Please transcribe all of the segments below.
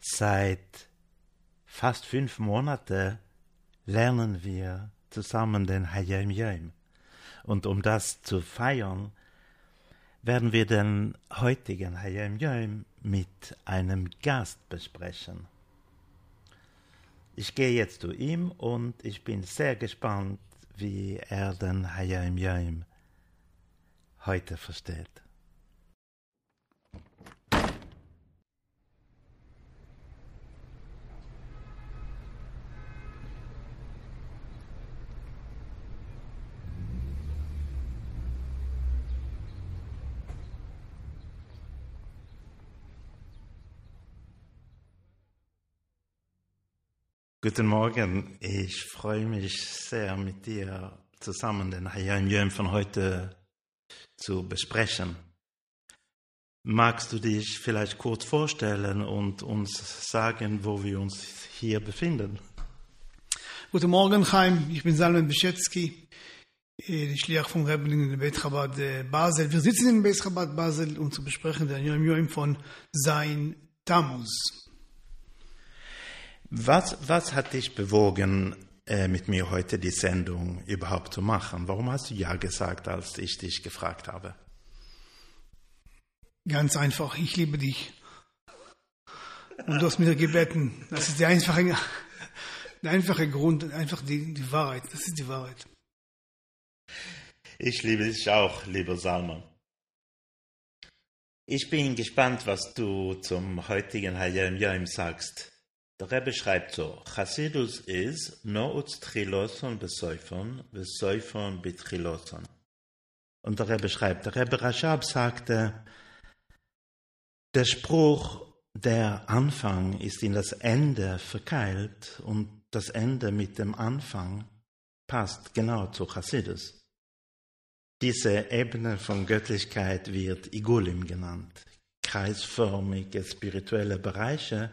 Seit fast fünf Monaten lernen wir zusammen den Hayam Yom. Und um das zu feiern, werden wir den heutigen Hayam Yom mit einem Gast besprechen. Ich gehe jetzt zu ihm und ich bin sehr gespannt, wie er den Hayam Yom heute versteht. Guten Morgen, ich freue mich sehr, mit dir zusammen den Hayam Yom von heute zu besprechen. Magst du dich vielleicht kurz vorstellen und uns sagen, wo wir uns hier befinden? Guten Morgen, Chaim. Ich bin Salman Beschetzky, der Schliach von Rebbe in Beit Chabad äh, Basel. Wir sitzen in Beit Chabad Basel, um zu besprechen den Yom Yom von Sein Tammuz. Was, was hat dich bewogen, äh, mit mir heute die Sendung überhaupt zu machen? Warum hast du Ja gesagt, als ich dich gefragt habe? Ganz einfach, ich liebe dich. Und du hast mir gebeten. Das ist der einfache, der einfache Grund, einfach die, die Wahrheit. Das ist die Wahrheit. Ich liebe dich auch, lieber Salman. Ich bin gespannt, was du zum heutigen Hayam Yom sagst. Der Rebbe schreibt so, Chassidus is no uz triloson besäufern, besäufern betriloson. Und der Rebbe schreibt, der Rebbe Rashab sagte, der Spruch, der Anfang ist in das Ende verkeilt und das Ende mit dem Anfang passt genau zu Chassidus. Diese Ebene von Göttlichkeit wird Igulim genannt, kreisförmige spirituelle Bereiche,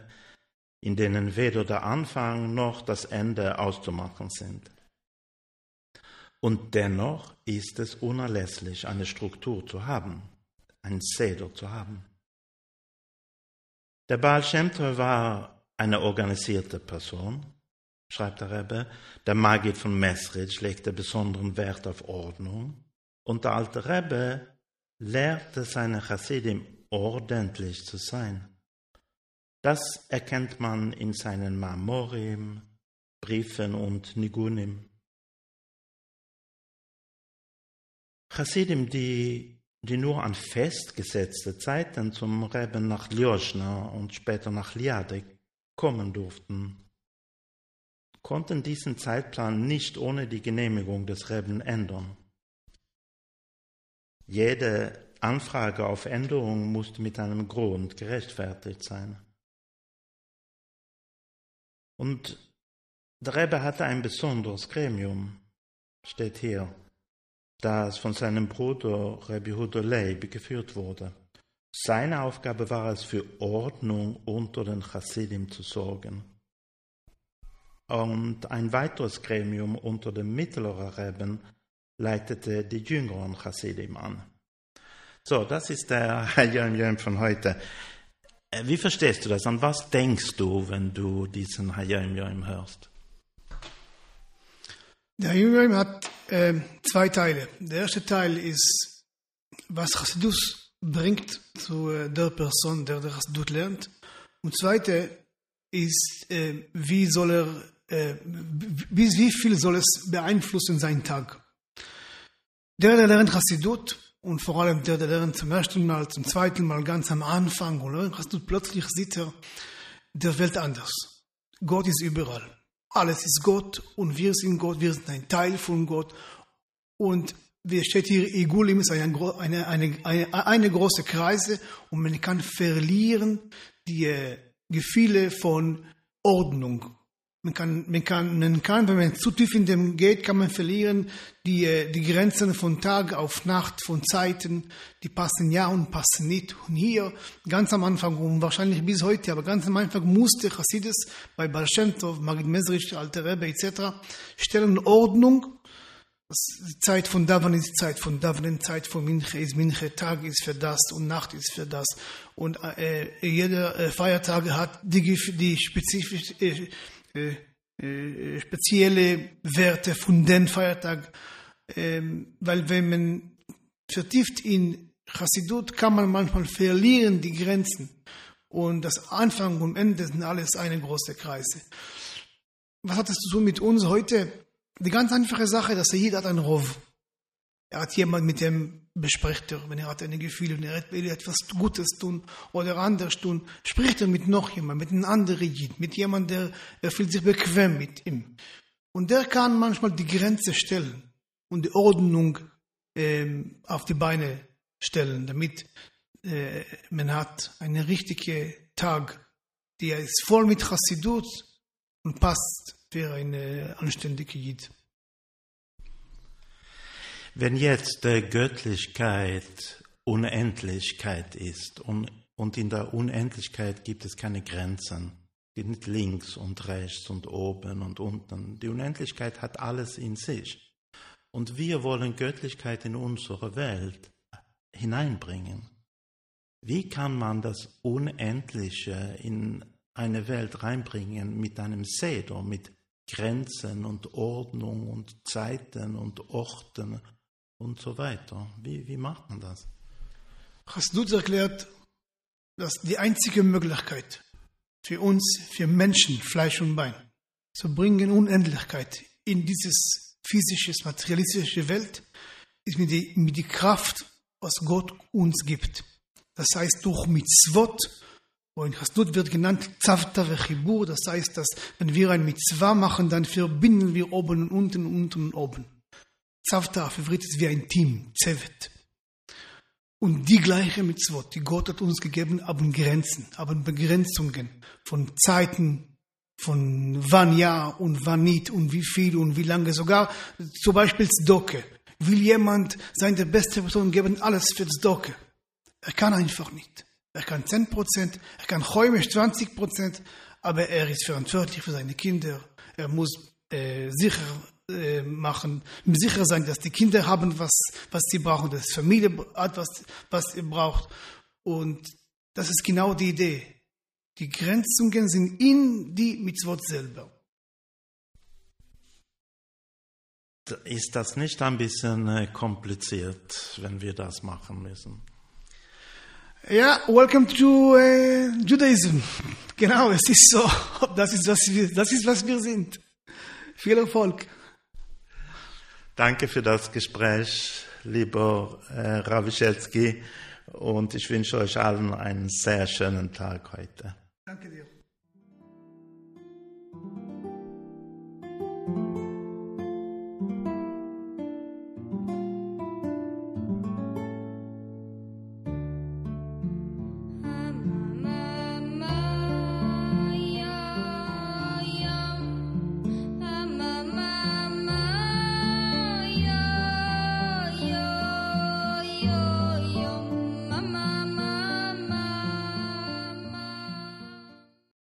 in denen weder der Anfang noch das Ende auszumachen sind. Und dennoch ist es unerlässlich, eine Struktur zu haben, ein Seder zu haben. Der Baal Shem Tov war eine organisierte Person, schreibt der Rebbe. Der Magid von Mesrich legte besonderen Wert auf Ordnung. Und der alte Rebbe lehrte seine Chassidim ordentlich zu sein. Das erkennt man in seinen Marmorim, Briefen und Nigunim. Chassidim, die, die nur an festgesetzte Zeiten zum Reben nach Ljoschna und später nach Liadek kommen durften, konnten diesen Zeitplan nicht ohne die Genehmigung des Reben ändern. Jede Anfrage auf Änderung musste mit einem Grund gerechtfertigt sein. Und der Rebbe hatte ein besonderes Gremium, steht hier, das von seinem Bruder Rebbe Hudolei geführt wurde. Seine Aufgabe war es, für Ordnung unter den Chassidim zu sorgen. Und ein weiteres Gremium unter den mittleren Reben leitete die jüngeren Chassidim an. So, das ist der Yom Yom von heute. Äh, wie verstehst du das? An was denkst du, wenn du diesen Hayom Yom hörst? Der Hayom Yom hat äh, zwei Teile. Der erste Teil ist, was Chassidus bringt zu äh, der Person, der der Chassidut lernt. Und zweite ist, äh, wie soll er, äh, wie, wie viel soll es beeinflussen seinen Tag. Der, der lernt Chassidut, und vor allem der, der lernt zum ersten Mal, zum zweiten Mal ganz am Anfang, und hast du plötzlich sieht er der Welt anders. Gott ist überall. Alles ist Gott und wir sind Gott, wir sind ein Teil von Gott. Und wie steht hier, Igulim ist eine, eine, eine, eine, eine große Kreise und man kann verlieren die äh, Gefühle von Ordnung, man kann, man kann, man kann, wenn man zu tief in dem geht, kann man verlieren die, äh, die Grenzen von Tag auf Nacht, von Zeiten, die passen ja und passen nicht. Und hier, ganz am Anfang, und wahrscheinlich bis heute, aber ganz am Anfang musste Chassidus bei Baal Magid Mesrich, Alte Rebbe etc. stellen Ordnung. Die Zeit von Davan ist die Zeit von Davan, Zeit von Minche ist Minche, Tag ist für das und Nacht ist für das. und äh, jeder äh, Feiertag hat die, die spezifisch, äh, äh, äh, spezielle Werte von dem Feiertag, ähm, weil wenn man vertieft in Chassidut kann man manchmal verlieren die Grenzen und das Anfang und Ende sind alles eine große Kreise. Was hat das zu tun mit uns heute? Die ganz einfache Sache, dass jeder hat einen Rov. Er hat jemand, mit dem bespricht er, wenn er hat eine Gefühle und er will etwas Gutes tun oder anders tun, spricht er mit noch jemand, mit einem anderen Jid, mit jemandem, der er fühlt sich bequem mit ihm. Und der kann manchmal die Grenze stellen und die Ordnung ähm, auf die Beine stellen, damit äh, man hat einen richtigen Tag, der ist voll mit Chassidut und passt für eine anständige Jid. Wenn jetzt der Göttlichkeit Unendlichkeit ist und, und in der Unendlichkeit gibt es keine Grenzen, nicht links und rechts und oben und unten. Die Unendlichkeit hat alles in sich. Und wir wollen Göttlichkeit in unsere Welt hineinbringen. Wie kann man das Unendliche in eine Welt reinbringen mit einem Seder, mit Grenzen und Ordnung und Zeiten und Orten und so weiter. Wie, wie macht man das? Hasdut erklärt, dass die einzige Möglichkeit für uns, für Menschen, Fleisch und Bein, zu bringen Unendlichkeit in dieses physische, materialistische Welt, ist mit der mit die Kraft, was Gott uns gibt. Das heißt durch Mitzvot, wo in Hasdut wird genannt Zavta Vechibur, das heißt, dass wenn wir ein Mitzvah machen, dann verbinden wir oben und unten, unten und oben. Zavta auf Ivrit ist wie ein Team, Zevet. Und die gleiche Mitzvot, die Gott hat uns gegeben, haben Grenzen, haben Begrenzungen von Zeiten, von wann ja und wann nicht und wie viel und wie lange. Sogar zum Beispiel Zdoke. Will jemand sein der beste Person geben, alles für Zdoke. Er kann einfach nicht. Er kann 10%, er kann heimisch 20%, aber er ist verantwortlich für seine Kinder. Er muss äh, sicher äh, machen, sicher sein, dass die Kinder haben, was, was sie brauchen, dass die Familie hat, was, was sie braucht. Und das ist genau die Idee. Die Grenzungen sind in die Mitzvot selber. Ist das nicht ein bisschen äh, kompliziert, wenn wir das machen müssen? Ja, welcome to uh, Judaism. Genau, es ist so. Das ist, was wir, das ist, was wir sind. Viel Erfolg. Danke für das Gespräch, lieber äh, Rawischelski, und ich wünsche euch allen einen sehr schönen Tag heute. Danke dir.